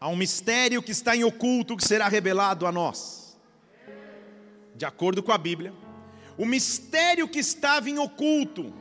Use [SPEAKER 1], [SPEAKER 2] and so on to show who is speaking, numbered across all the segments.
[SPEAKER 1] Há um mistério que está em oculto que será revelado a nós. De acordo com a Bíblia, o mistério que estava em oculto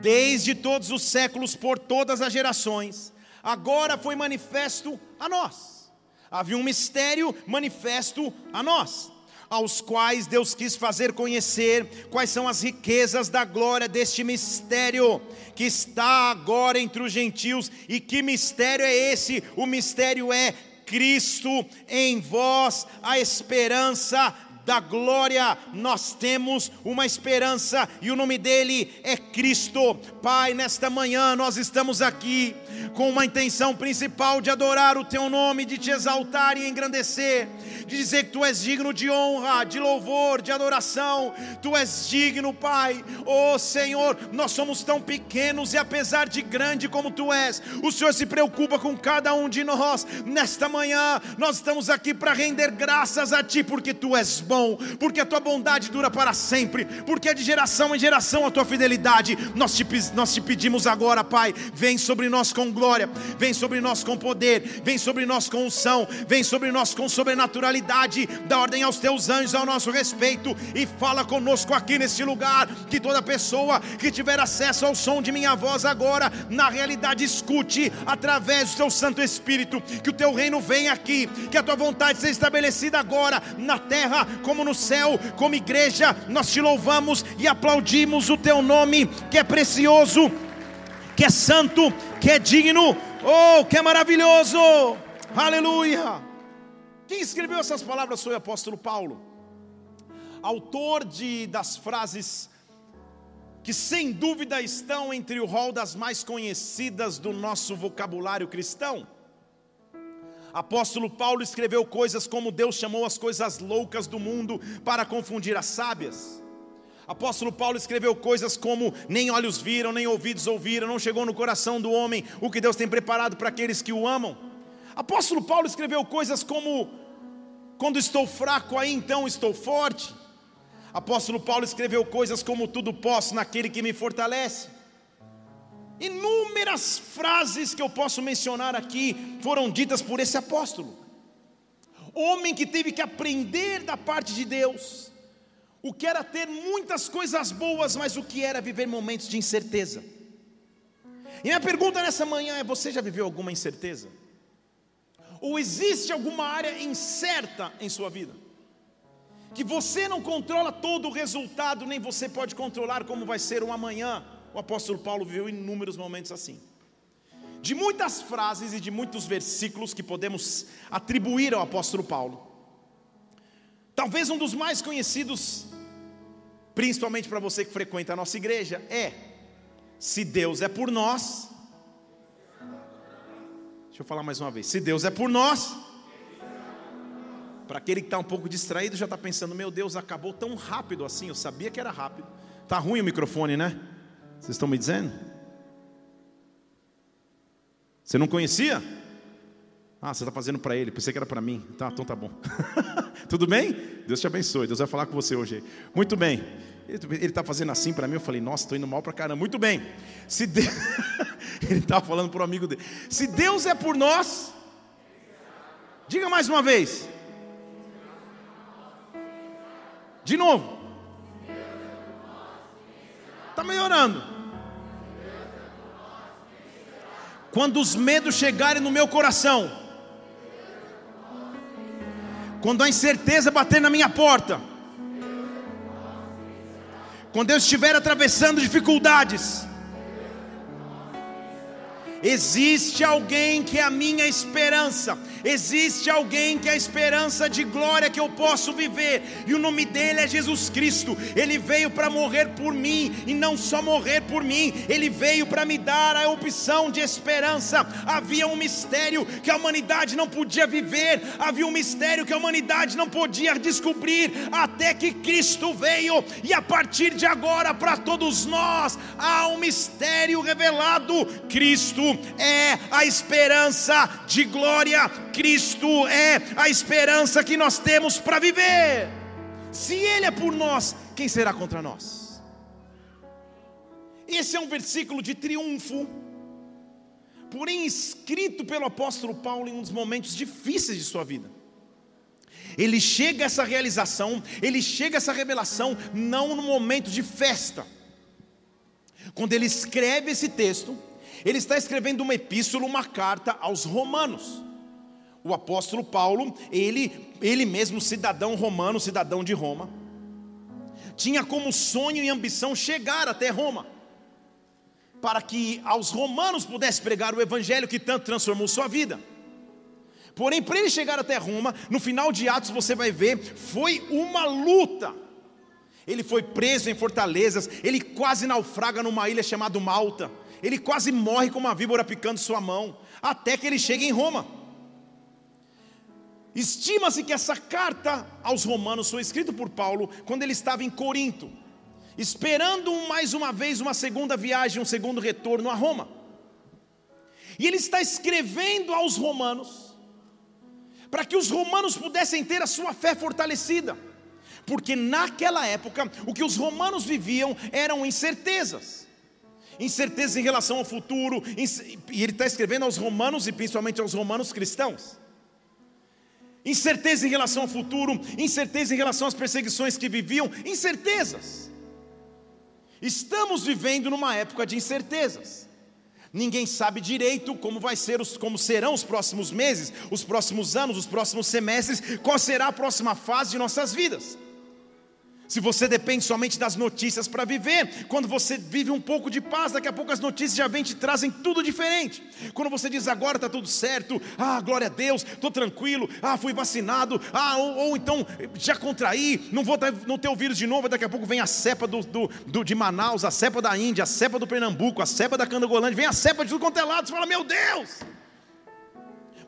[SPEAKER 1] desde todos os séculos por todas as gerações, agora foi manifesto a nós. Havia um mistério manifesto a nós aos quais Deus quis fazer conhecer quais são as riquezas da glória deste mistério que está agora entre os gentios. E que mistério é esse? O mistério é Cristo em vós, a esperança da glória, nós temos uma esperança e o nome dele é Cristo. Pai, nesta manhã nós estamos aqui com uma intenção principal de adorar o teu nome, de te exaltar e engrandecer, de dizer que tu és digno de honra, de louvor, de adoração. Tu és digno, Pai. Oh Senhor, nós somos tão pequenos e apesar de grande como tu és, o Senhor se preocupa com cada um de nós. Nesta manhã nós estamos aqui para render graças a ti porque tu és bom bom, porque a tua bondade dura para sempre, porque é de geração em geração a tua fidelidade. Nós te, nós te pedimos agora, Pai, vem sobre nós com glória, vem sobre nós com poder, vem sobre nós com unção, vem sobre nós com sobrenaturalidade, dá ordem aos teus anjos ao nosso respeito e fala conosco aqui neste lugar. Que toda pessoa que tiver acesso ao som de minha voz agora, na realidade, escute através do teu Santo Espírito, que o teu reino venha aqui, que a tua vontade seja estabelecida agora na terra como no céu, como igreja, nós te louvamos e aplaudimos o teu nome, que é precioso, que é santo, que é digno, oh, que é maravilhoso, aleluia. Quem escreveu essas palavras foi o apóstolo Paulo, autor de, das frases que sem dúvida estão entre o rol das mais conhecidas do nosso vocabulário cristão. Apóstolo Paulo escreveu coisas como Deus chamou as coisas loucas do mundo para confundir as sábias. Apóstolo Paulo escreveu coisas como nem olhos viram, nem ouvidos ouviram, não chegou no coração do homem o que Deus tem preparado para aqueles que o amam. Apóstolo Paulo escreveu coisas como quando estou fraco, aí então estou forte. Apóstolo Paulo escreveu coisas como tudo posso naquele que me fortalece. Inúmeras frases que eu posso mencionar aqui foram ditas por esse apóstolo. Homem que teve que aprender da parte de Deus o que era ter muitas coisas boas, mas o que era viver momentos de incerteza. E minha pergunta nessa manhã é: você já viveu alguma incerteza? Ou existe alguma área incerta em sua vida? Que você não controla todo o resultado, nem você pode controlar como vai ser o amanhã o apóstolo Paulo viveu inúmeros momentos assim. De muitas frases e de muitos versículos que podemos atribuir ao apóstolo Paulo, talvez um dos mais conhecidos, principalmente para você que frequenta a nossa igreja, é: se Deus é por nós, deixa eu falar mais uma vez, se Deus é por nós, para aquele que está um pouco distraído já está pensando, meu Deus, acabou tão rápido assim, eu sabia que era rápido. Tá ruim o microfone, né? Vocês estão me dizendo? Você não conhecia? Ah, você está fazendo para ele, pensei que era para mim. Tá, então tá bom. Tudo bem? Deus te abençoe, Deus vai falar com você hoje. Muito bem. Ele está fazendo assim para mim, eu falei, nossa, estou indo mal para caramba. Muito bem. Se Deus... ele estava falando para o amigo dele. Se Deus é por nós, diga mais uma vez. De novo. Está melhorando. Quando os medos chegarem no meu coração, quando a incerteza bater na minha porta, quando eu estiver atravessando dificuldades, existe alguém que é a minha esperança, Existe alguém que é a esperança de glória que eu posso viver, e o nome dele é Jesus Cristo. Ele veio para morrer por mim, e não só morrer por mim, ele veio para me dar a opção de esperança. Havia um mistério que a humanidade não podia viver, havia um mistério que a humanidade não podia descobrir, até que Cristo veio, e a partir de agora, para todos nós, há um mistério revelado: Cristo é a esperança de glória, Cristo é a esperança que nós temos para viver. Se Ele é por nós, quem será contra nós? Esse é um versículo de triunfo, porém escrito pelo apóstolo Paulo em um dos momentos difíceis de sua vida. Ele chega a essa realização, ele chega a essa revelação não no momento de festa. Quando ele escreve esse texto, ele está escrevendo uma epístola, uma carta aos romanos. O apóstolo Paulo, ele, ele mesmo cidadão romano, cidadão de Roma, tinha como sonho e ambição chegar até Roma, para que aos romanos pudesse pregar o evangelho que tanto transformou sua vida. Porém, para ele chegar até Roma, no final de Atos você vai ver, foi uma luta. Ele foi preso em fortalezas, ele quase naufraga numa ilha chamada Malta. Ele quase morre com uma víbora picando sua mão, até que ele chega em Roma. Estima-se que essa carta aos Romanos foi escrita por Paulo quando ele estava em Corinto, esperando mais uma vez uma segunda viagem, um segundo retorno a Roma. E ele está escrevendo aos Romanos, para que os romanos pudessem ter a sua fé fortalecida, porque naquela época o que os romanos viviam eram incertezas incertezas em relação ao futuro, e ele está escrevendo aos romanos e principalmente aos romanos cristãos. Incerteza em relação ao futuro, incerteza em relação às perseguições que viviam, incertezas. Estamos vivendo numa época de incertezas. Ninguém sabe direito como vai ser os, como serão os próximos meses, os próximos anos, os próximos semestres, qual será a próxima fase de nossas vidas. Se você depende somente das notícias para viver, quando você vive um pouco de paz, daqui a pouco as notícias já vêm te trazem tudo diferente. Quando você diz agora está tudo certo, ah, glória a Deus, estou tranquilo, ah, fui vacinado, ah, ou, ou, então já contraí, não vou não ter o vírus de novo, daqui a pouco vem a cepa do, do, do, de Manaus, a cepa da Índia, a cepa do Pernambuco, a cepa da Candangolândia, vem a cepa de tudo quanto é lado, você fala, meu Deus!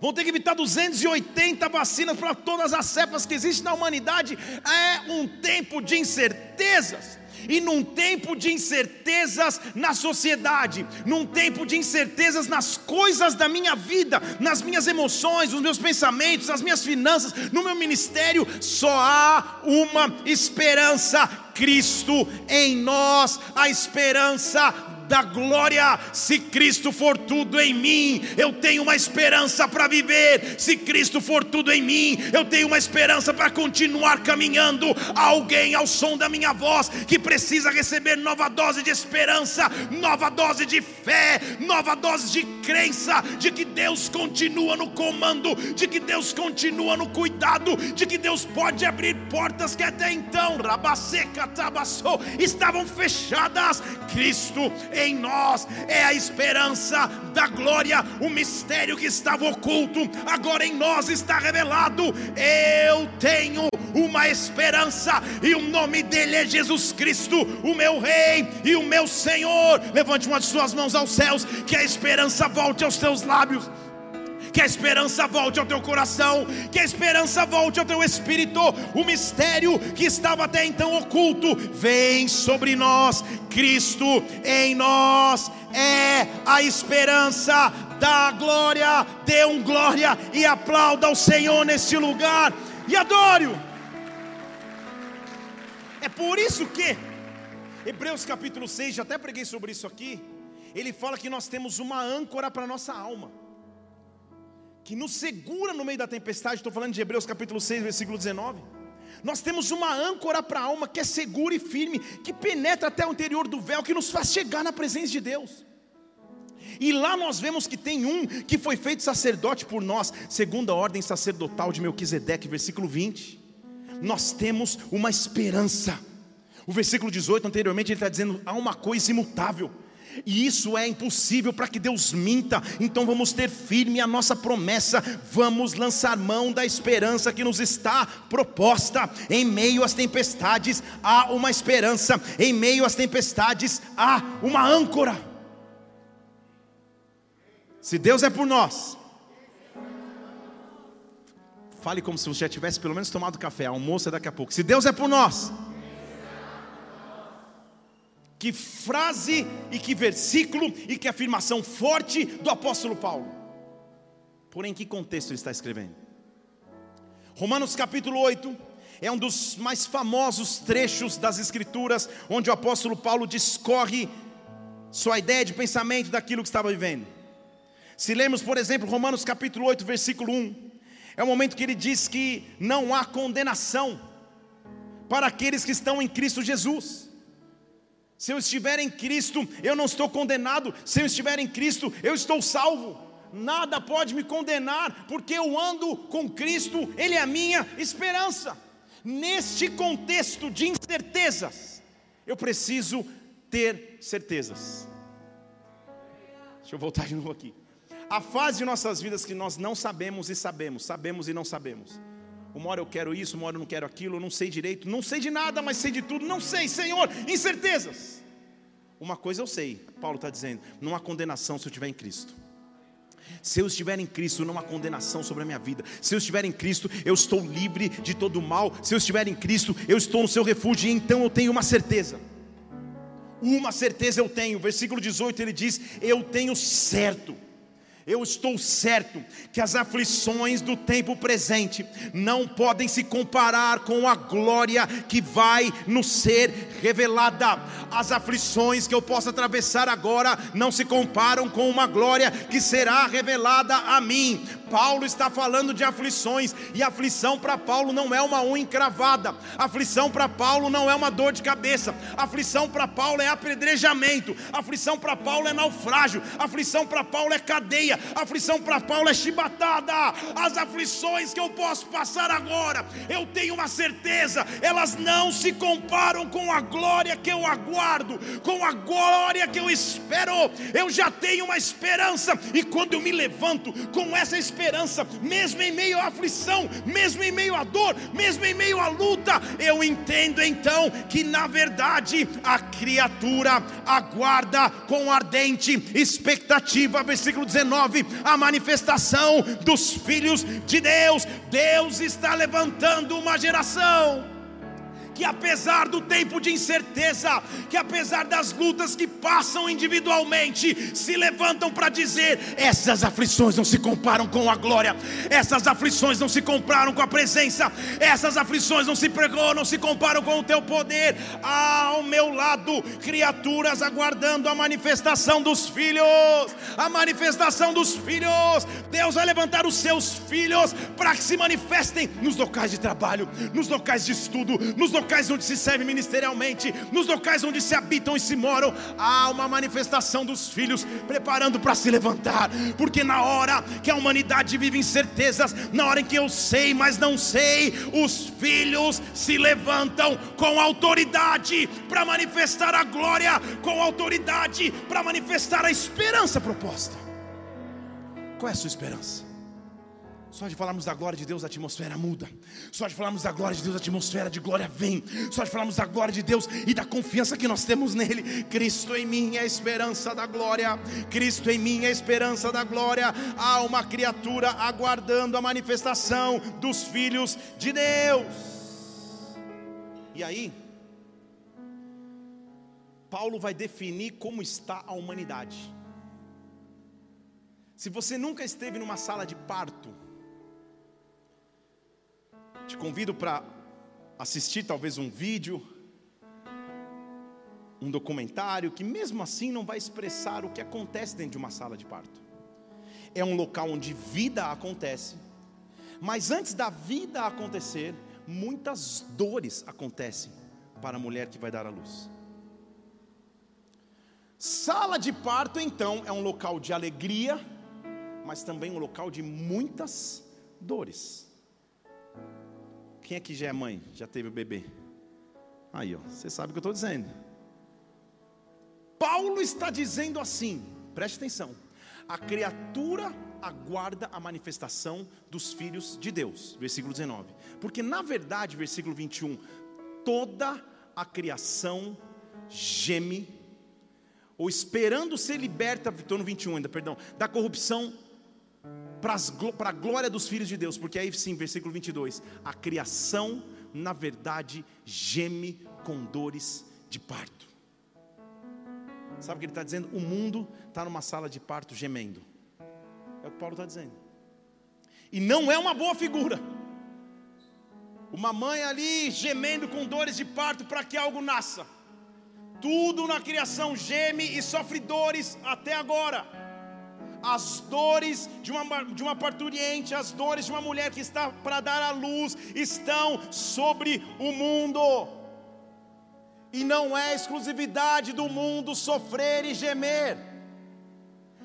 [SPEAKER 1] Vão ter que evitar 280 vacinas para todas as cepas que existem na humanidade. É um tempo de incertezas. E num tempo de incertezas na sociedade, num tempo de incertezas nas coisas da minha vida, nas minhas emoções, nos meus pensamentos, nas minhas finanças, no meu ministério, só há uma esperança: Cristo em nós, a esperança da glória. Se Cristo for tudo em mim, eu tenho uma esperança para viver. Se Cristo for tudo em mim, eu tenho uma esperança para continuar caminhando. alguém ao som da minha voz que precisa receber nova dose de esperança, nova dose de fé, nova dose de crença de que Deus continua no comando, de que Deus continua no cuidado, de que Deus pode abrir portas que até então rabaseca tabassou estavam fechadas. Cristo em nós é a esperança da glória, o mistério que estava oculto, agora em nós está revelado. Eu tenho uma esperança, e o nome dele é Jesus Cristo, o meu Rei e o meu Senhor. Levante uma de suas mãos aos céus, que a esperança volte aos teus lábios que a esperança volte ao teu coração, que a esperança volte ao teu espírito. O mistério que estava até então oculto vem sobre nós. Cristo em nós é a esperança da glória. Dê um glória e aplauda ao Senhor neste lugar e adore-o. É por isso que Hebreus capítulo 6, já até preguei sobre isso aqui. Ele fala que nós temos uma âncora para nossa alma que nos segura no meio da tempestade. Estou falando de Hebreus capítulo 6, versículo 19. Nós temos uma âncora para a alma que é segura e firme, que penetra até o interior do véu, que nos faz chegar na presença de Deus. E lá nós vemos que tem um que foi feito sacerdote por nós, segundo a ordem sacerdotal de Melquisedeque, versículo 20. Nós temos uma esperança. O versículo 18 anteriormente ele está dizendo: há uma coisa imutável E isso é impossível para que Deus minta. Então vamos ter firme a nossa promessa. Vamos lançar mão da esperança que nos está proposta. Em meio às tempestades há uma esperança. Em meio às tempestades há uma âncora. Se Deus é por nós, fale como se você já tivesse pelo menos tomado café. Almoço é daqui a pouco. Se Deus é por nós que frase e que versículo e que afirmação forte do apóstolo Paulo. Porém, que contexto ele está escrevendo? Romanos capítulo 8 é um dos mais famosos trechos das Escrituras, onde o apóstolo Paulo discorre sua ideia de pensamento daquilo que estava vivendo. Se lemos, por exemplo, Romanos capítulo 8, versículo 1, é o momento que ele diz que não há condenação para aqueles que estão em Cristo Jesus. Se eu estiver em Cristo, eu não estou condenado. Se eu estiver em Cristo, eu estou salvo. Nada pode me condenar, porque eu ando com Cristo, Ele é a minha esperança. Neste contexto de incertezas, eu preciso ter certezas. Deixa eu voltar de novo aqui. A fase de nossas vidas que nós não sabemos e sabemos, sabemos e não sabemos. Uma hora eu quero isso, uma hora eu não quero aquilo, eu não sei direito, não sei de nada, mas sei de tudo, não sei, Senhor, incertezas. Uma coisa eu sei, Paulo está dizendo: não há condenação se eu estiver em Cristo. Se eu estiver em Cristo, não há condenação sobre a minha vida. Se eu estiver em Cristo, eu estou livre de todo mal. Se eu estiver em Cristo, eu estou no seu refúgio. E então eu tenho uma certeza. Uma certeza eu tenho. Versículo 18 ele diz: Eu tenho certo eu estou certo que as aflições do tempo presente não podem se comparar com a glória que vai nos ser revelada. As aflições que eu posso atravessar agora não se comparam com uma glória que será revelada a mim. Paulo está falando de aflições, e aflição para Paulo não é uma unha encravada, aflição para Paulo não é uma dor de cabeça, aflição para Paulo é apedrejamento, aflição para Paulo é naufrágio, aflição para Paulo é cadeia, aflição para Paulo é chibatada. As aflições que eu posso passar agora, eu tenho uma certeza, elas não se comparam com a glória que eu aguardo, com a glória que eu espero. Eu já tenho uma esperança, e quando eu me levanto com essa esperança, mesmo em meio à aflição, mesmo em meio à dor, mesmo em meio à luta, eu entendo então que na verdade a criatura aguarda com ardente expectativa, versículo 19, a manifestação dos filhos de Deus. Deus está levantando uma geração que apesar do tempo de incerteza, que apesar das lutas que passam individualmente, se levantam para dizer: essas aflições não se comparam com a glória, essas aflições não se comparam com a presença, essas aflições não se pregou, não se comparam com o teu poder. Ao meu lado, criaturas aguardando a manifestação dos filhos, a manifestação dos filhos. Deus vai levantar os seus filhos para que se manifestem nos locais de trabalho, nos locais de estudo, nos locais locais onde se serve ministerialmente, nos locais onde se habitam e se moram, há uma manifestação dos filhos preparando para se levantar, porque na hora que a humanidade vive incertezas, na hora em que eu sei, mas não sei, os filhos se levantam com autoridade para manifestar a glória, com autoridade para manifestar a esperança proposta. Qual é a sua esperança? Só de falarmos da glória de Deus, a atmosfera muda. Só de falarmos da glória de Deus, a atmosfera de glória vem. Só de falarmos da glória de Deus e da confiança que nós temos nele. Cristo em mim é a esperança da glória. Cristo em mim é a esperança da glória. Há uma criatura aguardando a manifestação dos filhos de Deus. E aí, Paulo vai definir como está a humanidade. Se você nunca esteve numa sala de parto, te convido para assistir talvez um vídeo, um documentário que mesmo assim não vai expressar o que acontece dentro de uma sala de parto. É um local onde vida acontece, mas antes da vida acontecer, muitas dores acontecem para a mulher que vai dar à luz. Sala de parto, então, é um local de alegria, mas também um local de muitas dores. Quem aqui já é mãe? Já teve o bebê? Aí, ó, você sabe o que eu estou dizendo. Paulo está dizendo assim, preste atenção: a criatura aguarda a manifestação dos filhos de Deus, versículo 19. Porque na verdade, versículo 21, toda a criação geme, ou esperando ser liberta, estou no 21 ainda, perdão, da corrupção para a glória dos filhos de Deus, porque aí sim, versículo 22, a criação, na verdade, geme com dores de parto. Sabe o que ele está dizendo? O mundo está numa sala de parto gemendo. É o que Paulo está dizendo. E não é uma boa figura. Uma mãe ali gemendo com dores de parto para que algo nasça. Tudo na criação geme e sofre dores até agora. As dores de uma, de uma parturiente, as dores de uma mulher que está para dar à luz, estão sobre o mundo. E não é exclusividade do mundo sofrer e gemer.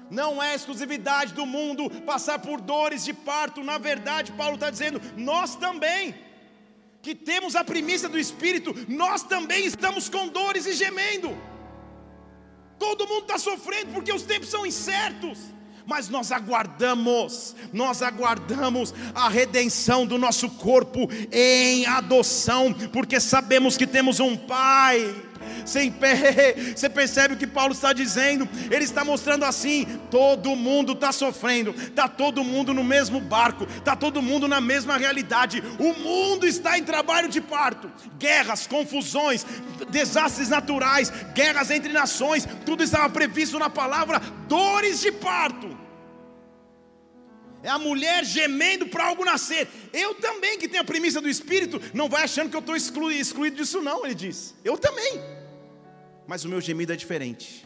[SPEAKER 1] Não é exclusividade do mundo passar por dores de parto. Na verdade, Paulo está dizendo, nós também, que temos a primícia do Espírito, nós também estamos com dores e gemendo. Todo mundo está sofrendo porque os tempos são incertos mas nós aguardamos, nós aguardamos a redenção do nosso corpo em adoção, porque sabemos que temos um Pai Você percebe o que Paulo está dizendo? Ele está mostrando assim: todo mundo está sofrendo, está todo mundo no mesmo barco, está todo mundo na mesma realidade. O mundo está em trabalho de parto, guerras, confusões, desastres naturais, guerras entre nações, tudo estava previsto na palavra, dores de parto é a mulher gemendo para algo nascer. Eu também, que tenho a premissa do Espírito, não vai achando que eu estou excluído, excluído disso, não, ele diz. Eu também. Mas o meu gemido é diferente.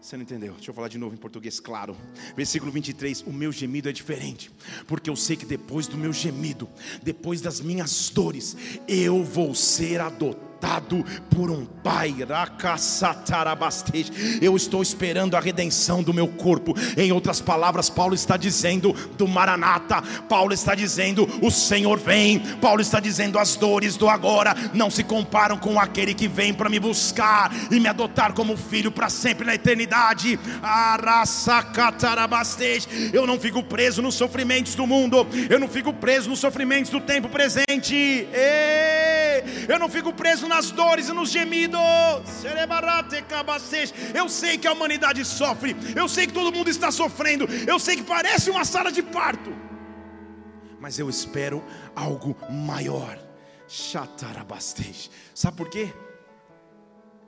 [SPEAKER 1] Você não entendeu? Deixa eu falar de novo em português, claro. Versículo 23: O meu gemido é diferente, porque eu sei que depois do meu gemido, depois das minhas dores, eu vou ser adotado adotado por um pai. Eu estou esperando a redenção do meu corpo. Em outras palavras, Paulo está dizendo do Maranata. Paulo está dizendo: o Senhor vem. Paulo está dizendo: as dores do agora não se comparam com aquele que vem para me buscar e me adotar como filho para sempre na eternidade. Eu não fico preso nos sofrimentos do mundo. Eu não fico preso nos sofrimentos do tempo presente. Eu não fico preso nas dores e nos gemidos. Eu sei que a humanidade sofre, eu sei que todo mundo está sofrendo, eu sei que parece uma sala de parto, mas eu espero algo maior. Sabe por quê?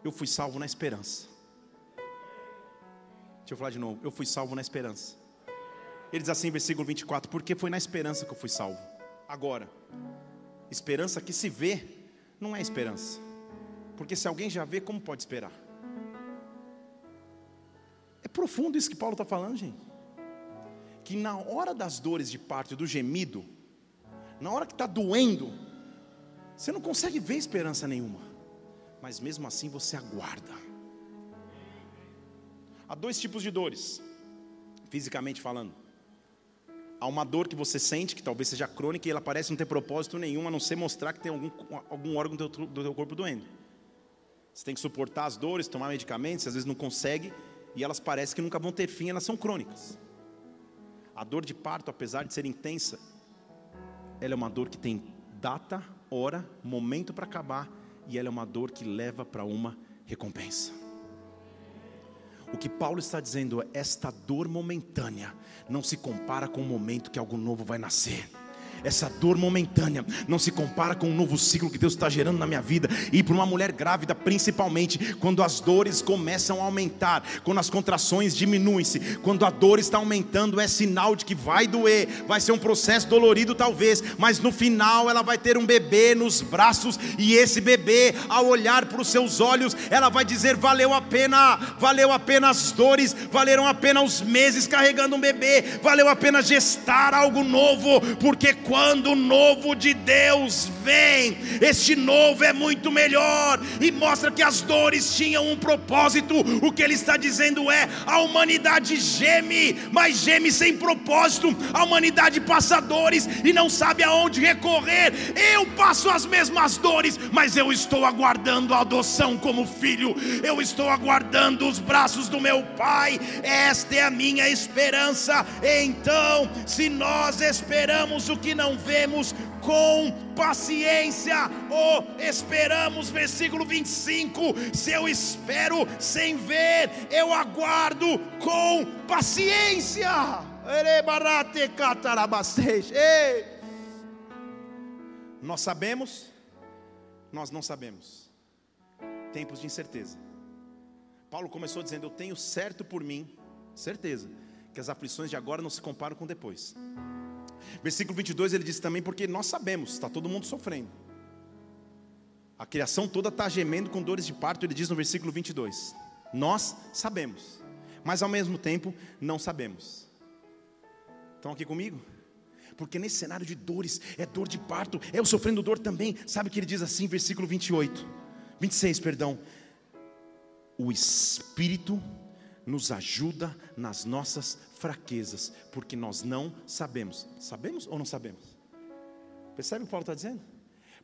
[SPEAKER 1] Eu fui salvo na esperança. Deixa eu falar de novo. Eu fui salvo na esperança. Ele diz assim, versículo 24: Porque foi na esperança que eu fui salvo. Agora, esperança que se vê, não é esperança. Porque se alguém já vê, como pode esperar? É profundo isso que Paulo está falando, gente. Que na hora das dores de parto, do gemido, na hora que está doendo, você não consegue ver esperança nenhuma, mas mesmo assim você aguarda. Há dois tipos de dores, fisicamente falando. Há uma dor que você sente, que talvez seja crônica, e ela parece não ter propósito nenhum, a não ser mostrar que tem algum, algum órgão do teu, do teu corpo doendo. Você tem que suportar as dores, tomar medicamentos, às vezes não consegue, e elas parecem que nunca vão ter fim, elas são crônicas. A dor de parto, apesar de ser intensa, ela é uma dor que tem data, hora, momento para acabar, e ela é uma dor que leva para uma recompensa. O que Paulo está dizendo é: esta dor momentânea não se compara com o momento que algo novo vai nascer. Essa dor momentânea não se compara com o um novo ciclo que Deus está gerando na minha vida. E para uma mulher grávida, principalmente, quando as dores começam a aumentar, quando as contrações diminuem-se, quando a dor está aumentando, é sinal de que vai doer, vai ser um processo dolorido talvez, mas no final ela vai ter um bebê nos braços, e esse bebê, ao olhar para os seus olhos, ela vai dizer: valeu a pena, valeu a pena as dores, valeram a pena os meses carregando um bebê, valeu a pena gestar algo novo, porque quando quando o novo de Deus vem, este novo é muito melhor e mostra que as dores tinham um propósito. O que ele está dizendo é: a humanidade geme, mas geme sem propósito. A humanidade passa dores e não sabe aonde recorrer. Eu passo as mesmas dores, mas eu estou aguardando a adoção como filho. Eu estou aguardando os braços do meu pai. Esta é a minha esperança. Então, se nós esperamos o que não vemos, com paciência, ou esperamos, versículo 25: se eu espero sem ver, eu aguardo com paciência. Nós sabemos, nós não sabemos. Tempos de incerteza. Paulo começou dizendo: Eu tenho certo por mim, certeza, que as aflições de agora não se comparam com depois. Versículo 22 ele diz também: Porque nós sabemos, está todo mundo sofrendo. A criação toda está gemendo com dores de parto, ele diz no versículo 22. Nós sabemos, mas ao mesmo tempo não sabemos. Estão aqui comigo? Porque nesse cenário de dores, é dor de parto, é eu sofrendo dor também. Sabe o que ele diz assim, versículo 28, 26, perdão. O Espírito nos ajuda nas nossas fraquezas, porque nós não sabemos. Sabemos ou não sabemos? Percebe o que Paulo está dizendo?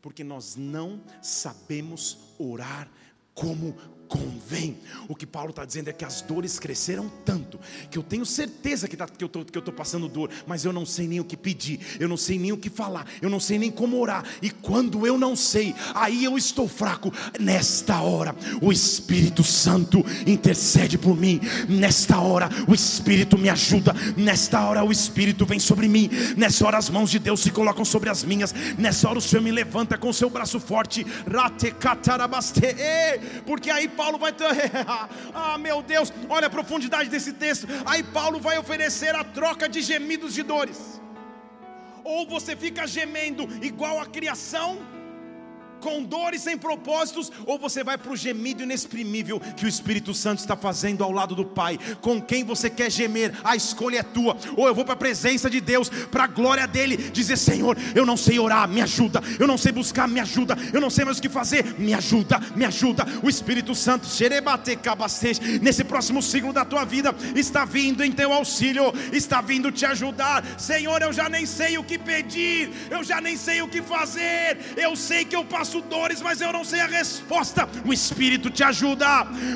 [SPEAKER 1] Porque nós não sabemos orar como convém. O que Paulo está dizendo é que as dores cresceram tanto que eu tenho certeza que, tá, que eu estou passando dor, mas eu não sei nem o que pedir, eu não sei nem o que falar, eu não sei nem como orar. E quando eu não sei, aí eu estou fraco. Nesta hora, o Espírito Santo intercede por mim. Nesta hora, o Espírito me ajuda. Nesta hora, o Espírito vem sobre mim. Nessa hora, as mãos de Deus se colocam sobre as minhas. Nessa hora, o Senhor me levanta com o seu braço forte. Porque aí Paulo vai ter. ah, meu Deus, olha a profundidade desse texto. Aí Paulo vai oferecer a troca de gemidos de dores. Ou você fica gemendo igual a criação com dores sem propósitos, ou você vai para o gemido inexprimível que o Espírito Santo está fazendo ao lado do Pai. Com quem você quer gemer, a escolha é tua. Ou eu vou para a presença de Deus, para a glória dele, dizer: Senhor, eu não sei orar, me ajuda. Eu não sei buscar, me ajuda. Eu não sei mais o que fazer, me ajuda, me ajuda. O Espírito Santo, nesse próximo ciclo da tua vida, está vindo em teu auxílio, está vindo te ajudar. Senhor, eu já nem sei o que pedir, eu já nem sei o que fazer. Eu sei que eu passo passo dores, mas eu não sei a resposta. O Espírito te ajuda,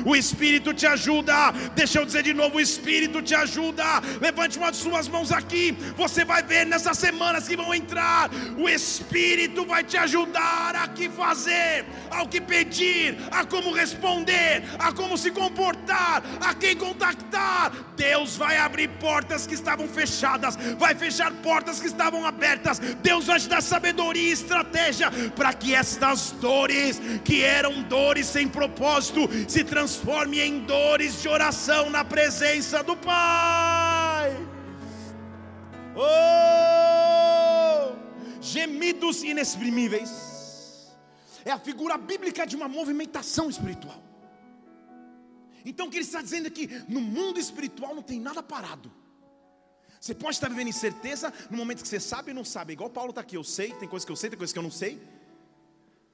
[SPEAKER 1] o Espírito te ajuda. Deixa eu dizer de novo: o Espírito te ajuda. Levante uma de suas mãos aqui. Você vai ver nessas semanas que vão entrar. O Espírito vai te ajudar a que fazer, ao que pedir, a como responder, a como se comportar, a quem contactar. Deus vai abrir portas que estavam fechadas, vai fechar portas que estavam abertas. Deus vai te dar sabedoria e estratégia para que esta das dores, que eram dores sem propósito, se transforme em dores de oração na presença do Pai. Oh! Gemidos inexprimíveis. É a figura bíblica de uma movimentação espiritual. Então o que ele está dizendo é que no mundo espiritual não tem nada parado. Você pode estar vivendo incerteza no momento que você sabe e não sabe. Igual Paulo está aqui, eu sei, tem coisas que eu sei, tem coisas que eu não sei.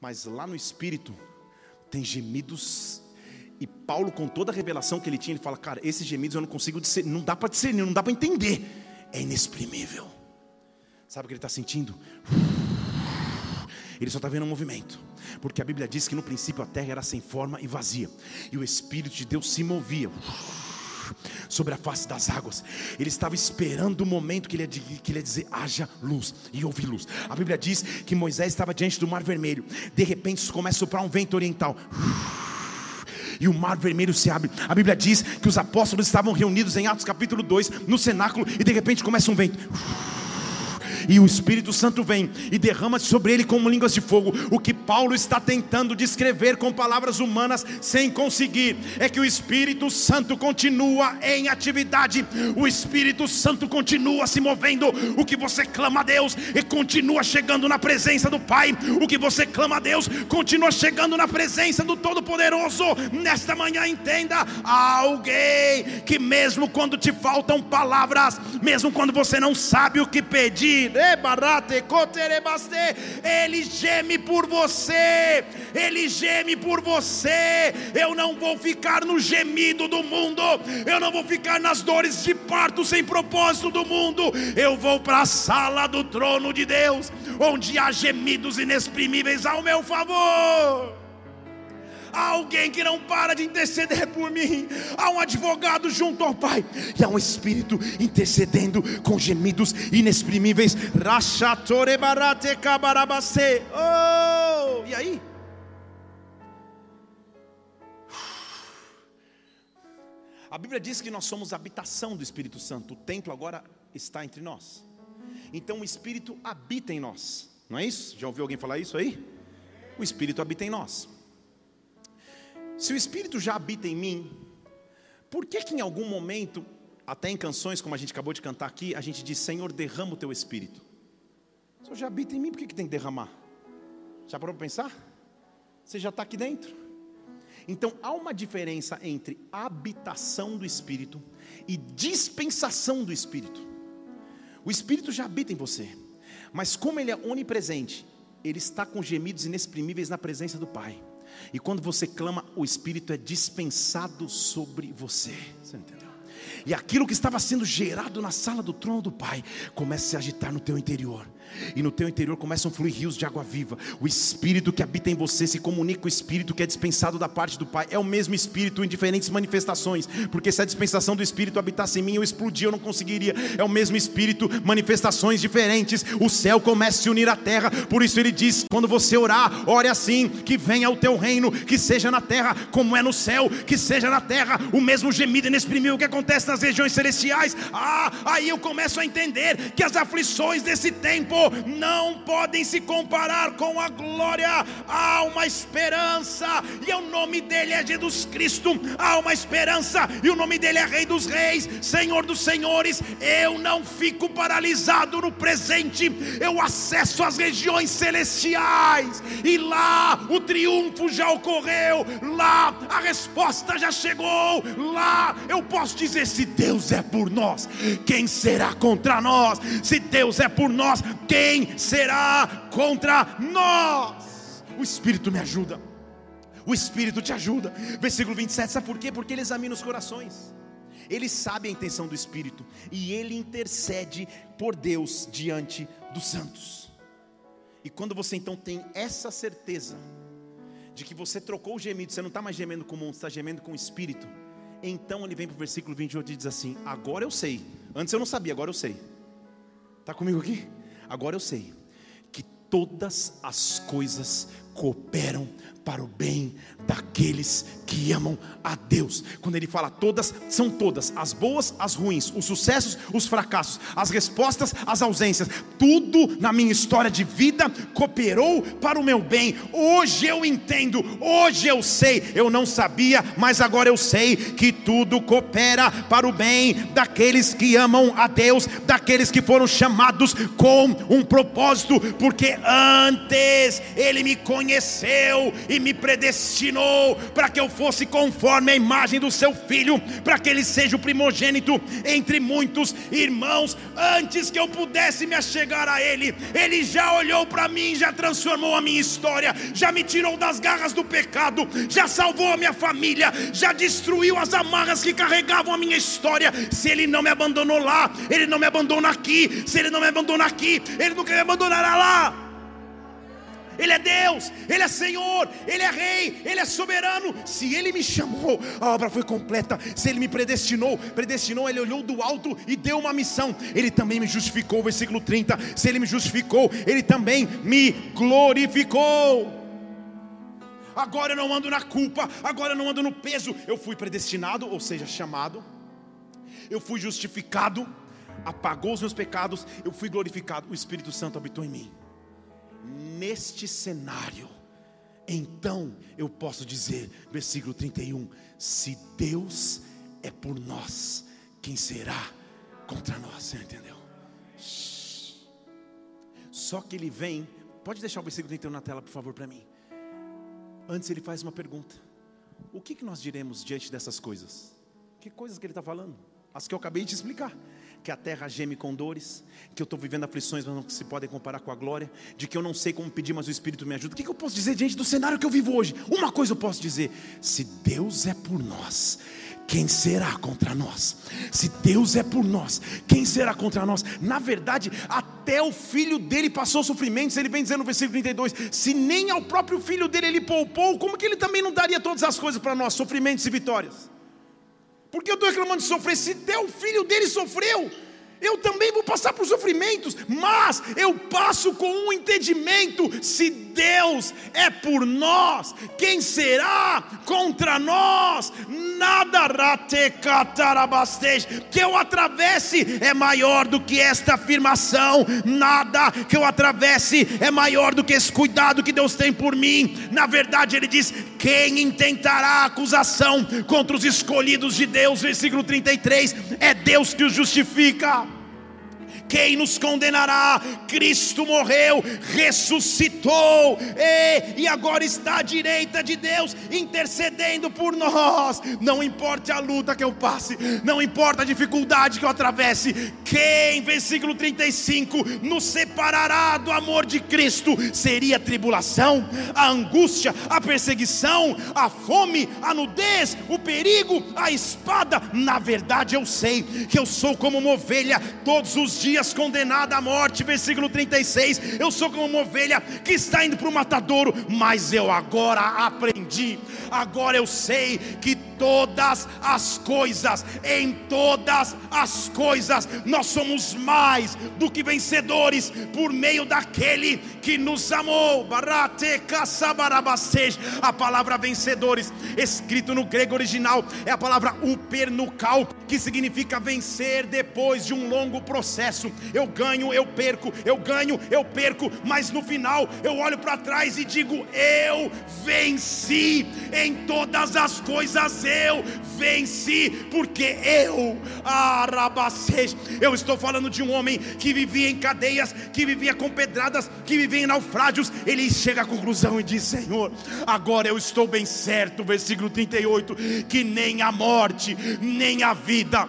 [SPEAKER 1] Mas lá no espírito tem gemidos e Paulo, com toda a revelação que ele tinha, ele fala: Cara, esses gemidos eu não consigo discernir, não dá para discernir, não dá para entender, é inexprimível. Sabe o que ele está sentindo? Ele só está vendo um movimento, porque a Bíblia diz que no princípio a terra era sem forma e vazia, e o Espírito de Deus se movia sobre a face das águas. Ele estava esperando o momento que ele, ia, que ele ia dizer: haja luz, e houve luz. A Bíblia diz que Moisés estava diante do mar vermelho, de repente começa a soprar um vento oriental e o mar vermelho se abre. A Bíblia diz que os apóstolos estavam reunidos em Atos capítulo 2, no cenáculo, e de repente começa um vento e o Espírito Santo vem e derrama sobre ele como línguas de fogo. O que Paulo está tentando descrever com palavras humanas sem conseguir é que o Espírito Santo continua em atividade, o Espírito Santo continua se movendo. O que você clama a Deus e continua chegando na presença do Pai, o que você clama a Deus continua chegando na presença do Todo-Poderoso. Nesta manhã, entenda: alguém que, mesmo quando te faltam palavras, mesmo quando você não sabe o que pedir, Ele geme por você, ele geme por você. Eu não vou ficar no gemido do mundo, eu não vou ficar nas dores de parto sem propósito do mundo. Eu vou para a sala do trono de Deus, onde há gemidos inexprimíveis ao meu favor. Há alguém que não para de interceder por mim. Há um advogado junto ao Pai. E há um Espírito intercedendo com gemidos inexprimíveis. Oh, e aí? A Bíblia diz que nós somos habitação do Espírito Santo. O templo agora está entre nós. Então o Espírito habita em nós. Não é isso? Já ouviu alguém falar isso aí? O Espírito habita em nós. Se o Espírito já habita em mim, por que que em algum momento, até em canções como a gente acabou de cantar aqui, a gente diz: Senhor, derrama o teu Espírito? O Senhor já habita em mim, por que, que tem que derramar? Já parou para pensar? Você já está aqui dentro. Então há uma diferença entre habitação do Espírito e dispensação do Espírito. O Espírito já habita em você, mas como ele é onipresente, ele está com gemidos inexprimíveis na presença do Pai. E quando você clama, o Espírito é dispensado sobre você. Você entendeu? E aquilo que estava sendo gerado na sala do trono do Pai começa a se agitar no teu interior e no teu interior começam a fluir rios de água viva. O Espírito que habita em você se comunica com o Espírito que é dispensado da parte do Pai. É o mesmo Espírito em diferentes manifestações, porque se a dispensação do Espírito habitasse em mim, eu explodia, eu não conseguiria. É o mesmo Espírito, manifestações diferentes. O céu começa a se unir à terra. Por isso ele diz: quando você orar, ore assim: que venha o teu reino, que seja na terra como é no céu, que seja na terra o mesmo gemido inexprimível que acontece nas regiões celestiais. Ah, aí eu começo a entender que as aflições desse tempo não podem se comparar com a glória. Há uma esperança, e o nome dele é Jesus Cristo. Há uma esperança, e o nome dele é Rei dos Reis, Senhor dos Senhores. Eu não fico paralisado no presente, eu acesso as regiões celestiais, e lá o triunfo já ocorreu, lá a resposta já chegou, lá eu posso dizer: se Deus é por nós, quem será contra nós? Se Deus é por nós, quem será contra nós? O Espírito me ajuda. O Espírito te ajuda. Versículo 27, sabe por quê? Porque ele examina os corações. Ele sabe a intenção do Espírito e ele intercede por Deus diante dos santos. E quando você então tem essa certeza de que você trocou o gemido, você não está mais gemendo com o mundo, você está gemendo com o Espírito, então ele vem para o versículo 28 e diz assim: Agora eu sei. Antes eu não sabia, agora eu sei. Está comigo aqui? Agora eu sei que todas as coisas cooperam para o bem daqueles que amam a Deus. Quando ele fala todas, são todas, as boas, as ruins, os sucessos, os fracassos, as respostas, as ausências. Tudo na minha história de vida cooperou para o meu bem. Hoje eu entendo, hoje eu sei, eu não sabia, mas agora eu sei que tudo coopera para o bem daqueles que amam a Deus, daqueles que foram chamados com um propósito, porque antes ele me conheceu e me predestinou para que eu fosse conforme a imagem do seu filho, para que ele seja o primogênito entre muitos irmãos. Antes que eu pudesse me achegar a ele, ele já olhou para mim, já transformou a minha história, já me tirou das garras do pecado, já salvou a minha família, já destruiu as amarras que carregavam a minha história. Se ele não me abandonou lá, ele não me abandona aqui. Se ele não me abandona aqui, ele nunca me abandonará lá. Ele é Deus, Ele é Senhor, Ele é Rei, Ele é soberano. Se Ele me chamou, a obra foi completa. Se Ele me predestinou, predestinou, Ele olhou do alto e deu uma missão. Ele também me justificou, versículo 30. Se Ele me justificou, Ele também me glorificou. Agora eu não ando na culpa, agora eu não ando no peso. Eu fui predestinado, ou seja, chamado. Eu fui justificado, apagou os meus pecados, eu fui glorificado. O Espírito Santo habitou em mim neste cenário, então eu posso dizer, versículo 31, se Deus é por nós, quem será contra nós? Você entendeu? Só que ele vem, pode deixar o versículo 31 na tela, por favor, para mim. Antes ele faz uma pergunta: O que, que nós diremos diante dessas coisas? Que coisas que ele está falando? As que eu acabei de explicar. Que a terra geme com dores, que eu estou vivendo aflições, mas não se podem comparar com a glória, de que eu não sei como pedir, mas o Espírito me ajuda. O que, que eu posso dizer diante do cenário que eu vivo hoje? Uma coisa eu posso dizer: se Deus é por nós, quem será contra nós? Se Deus é por nós, quem será contra nós? Na verdade, até o filho dele passou sofrimentos, ele vem dizendo no versículo 32: se nem ao próprio filho dele ele poupou, como que ele também não daria todas as coisas para nós, sofrimentos e vitórias? Porque eu estou reclamando de sofrer, se até o filho dele sofreu, eu também vou passar por sofrimentos, mas eu passo com um entendimento: se Deus é por nós, quem será contra nós? Nada que eu atravesse é maior do que esta afirmação, nada que eu atravesse é maior do que esse cuidado que Deus tem por mim. Na verdade, ele diz: quem intentará acusação contra os escolhidos de Deus, versículo 33, é Deus que os justifica quem nos condenará? Cristo morreu, ressuscitou e, e agora está à direita de Deus, intercedendo por nós. Não importa a luta que eu passe, não importa a dificuldade que eu atravesse, quem, versículo 35, nos separará do amor de Cristo? Seria a tribulação, a angústia, a perseguição, a fome, a nudez, o perigo, a espada. Na verdade, eu sei que eu sou como uma ovelha todos os dias condenada à morte, versículo 36. Eu sou como uma ovelha que está indo para o matadouro, mas eu agora aprendi, agora eu sei que todas as coisas, em todas as coisas, nós somos mais do que vencedores por meio daquele que nos amou. A palavra vencedores, escrito no grego original, é a palavra upernukal, que significa vencer depois de um longo processo. Eu ganho, eu perco, eu ganho, eu perco, mas no final eu olho para trás e digo: eu venci em todas as coisas eu venci, porque eu, Arabacês, eu estou falando de um homem que vivia em cadeias, que vivia com pedradas, que vivia em naufrágios. Ele chega à conclusão e diz: Senhor, agora eu estou bem certo, versículo 38, que nem a morte, nem a vida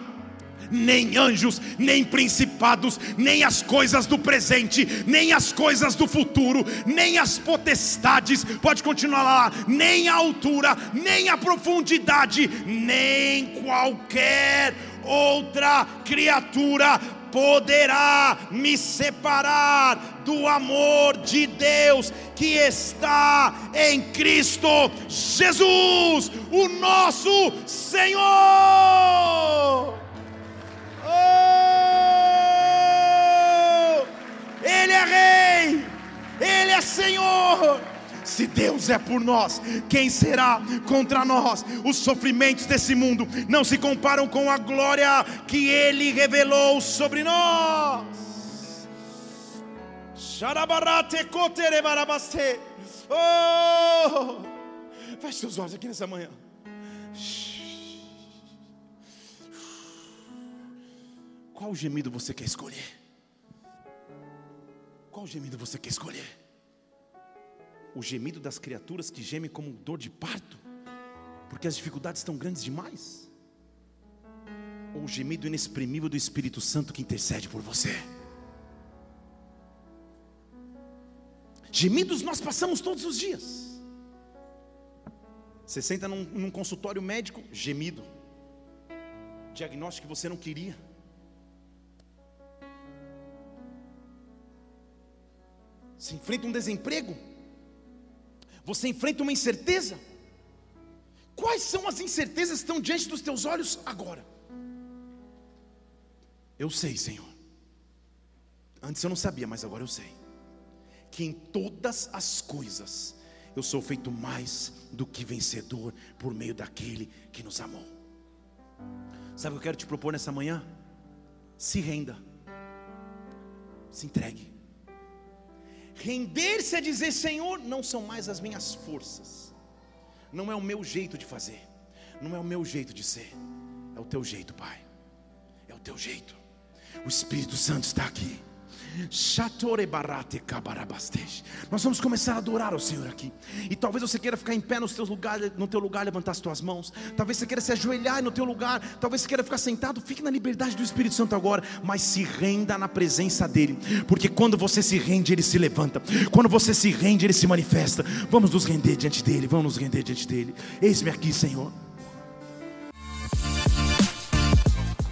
[SPEAKER 1] nem anjos, nem principados, nem as coisas do presente, nem as coisas do futuro, nem as potestades, pode continuar lá, nem a altura, nem a profundidade, nem qualquer outra criatura poderá me separar do amor de Deus que está em Cristo Jesus, o nosso Senhor. Ele é Rei, Ele é Senhor. Se Deus é por nós, quem será contra nós? Os sofrimentos desse mundo não se comparam com a glória que Ele revelou sobre nós. Oh! Feche seus olhos aqui nessa manhã. Qual gemido você quer escolher? Qual gemido você quer escolher? O gemido das criaturas que gemem como dor de parto, porque as dificuldades estão grandes demais? Ou o gemido inexprimível do Espírito Santo que intercede por você? Gemidos nós passamos todos os dias. Você senta num, num consultório médico, gemido. Diagnóstico que você não queria Você enfrenta um desemprego? Você enfrenta uma incerteza? Quais são as incertezas que estão diante dos teus olhos agora? Eu sei, Senhor. Antes eu não sabia, mas agora eu sei. Que em todas as coisas eu sou feito mais do que vencedor por meio daquele que nos amou. Sabe o que eu quero te propor nessa manhã? Se renda, se entregue. Render-se a dizer: Senhor, não são mais as minhas forças, não é o meu jeito de fazer, não é o meu jeito de ser, é o teu jeito, Pai, é o teu jeito. O Espírito Santo está aqui. Nós vamos começar a adorar ao Senhor aqui. E talvez você queira ficar em pé no teu lugar, no teu lugar, levantar as tuas mãos. Talvez você queira se ajoelhar no teu lugar. Talvez você queira ficar sentado. Fique na liberdade do Espírito Santo agora, mas se renda na presença dele, porque quando você se rende, ele se levanta. Quando você se rende, ele se manifesta. Vamos nos render diante dele. Vamos nos render diante dele. Eis-me aqui, Senhor.